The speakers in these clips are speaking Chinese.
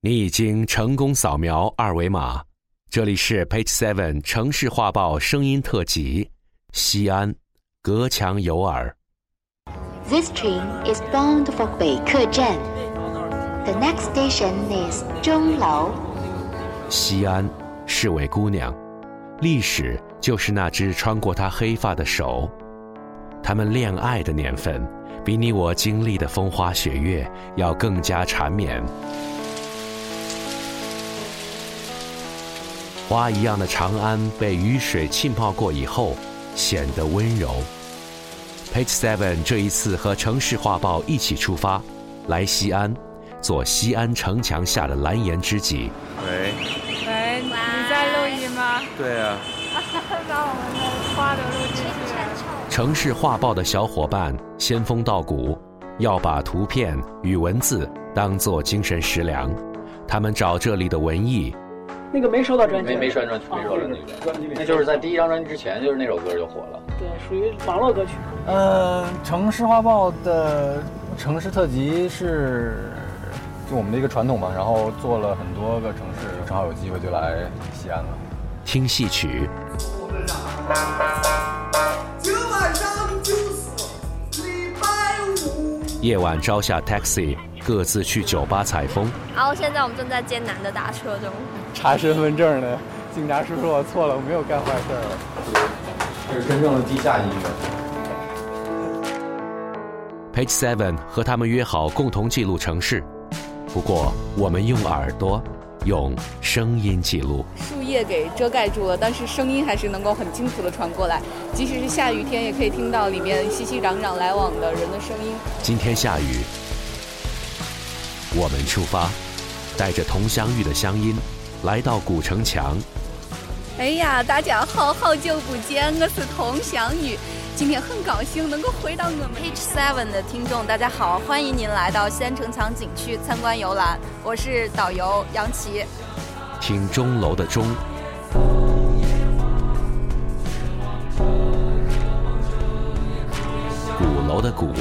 你已经成功扫描二维码，这里是 Page Seven 城市画报声音特辑，西安，隔墙有耳。This train is bound for 北客站。The next station is 钟楼。西安是位姑娘，历史就是那只穿过她黑发的手。他们恋爱的年份，比你我经历的风花雪月要更加缠绵。花一样的长安被雨水浸泡过以后，显得温柔。Page Seven 这一次和城市画报一起出发，来西安，做西安城墙下的蓝颜知己。喂，喂，你在录音吗？对啊，把我们的花都录进去了。城市画报的小伙伴仙风道骨，要把图片与文字当做精神食粮。他们找这里的文艺，那个没收到专辑，没没收专辑，没收到专辑，专辑那就是在第一张专辑之前，就是那首歌就火了。对，属于网络歌曲。呃，城市画报的城市特辑是就我们的一个传统嘛，然后做了很多个城市，正好有机会就来西安了。听戏曲，今晚上就是礼拜五。夜晚招下 taxi，各自去酒吧采风。然后现在我们正在艰难的打车中。查身份证呢，警察叔叔，我错了，我没有干坏事儿。这是真正的地下音乐。Page Seven 和他们约好共同记录城市，不过我们用耳朵，用声音记录。树叶给遮盖住了，但是声音还是能够很清楚的传过来。即使是下雨天，也可以听到里面熙熙攘攘来往的人的声音。今天下雨，我们出发，带着佟湘玉的乡音，来到古城墙。哎呀，大家好，好久不见，我是佟湘玉。今天很高兴能够回到我们 Page Seven 的听众，大家好，欢迎您来到西安城墙景区参观游览，我是导游杨琪。听钟楼的钟，鼓楼的鼓，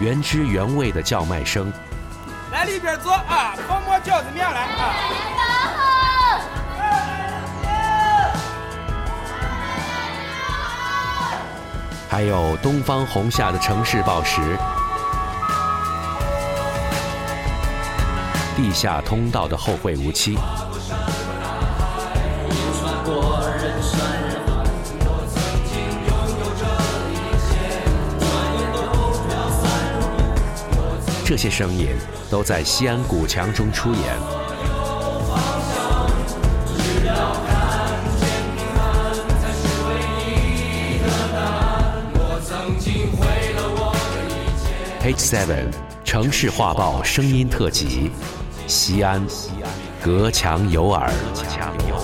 原汁原味的叫卖声。来里边坐啊，泡馍饺子面来啊。还有东方红下的城市报时，地下通道的后会无期，这些声音都在西安古墙中出演。Page Seven 城市画报声音特辑，西安，隔墙有耳。隔墙有。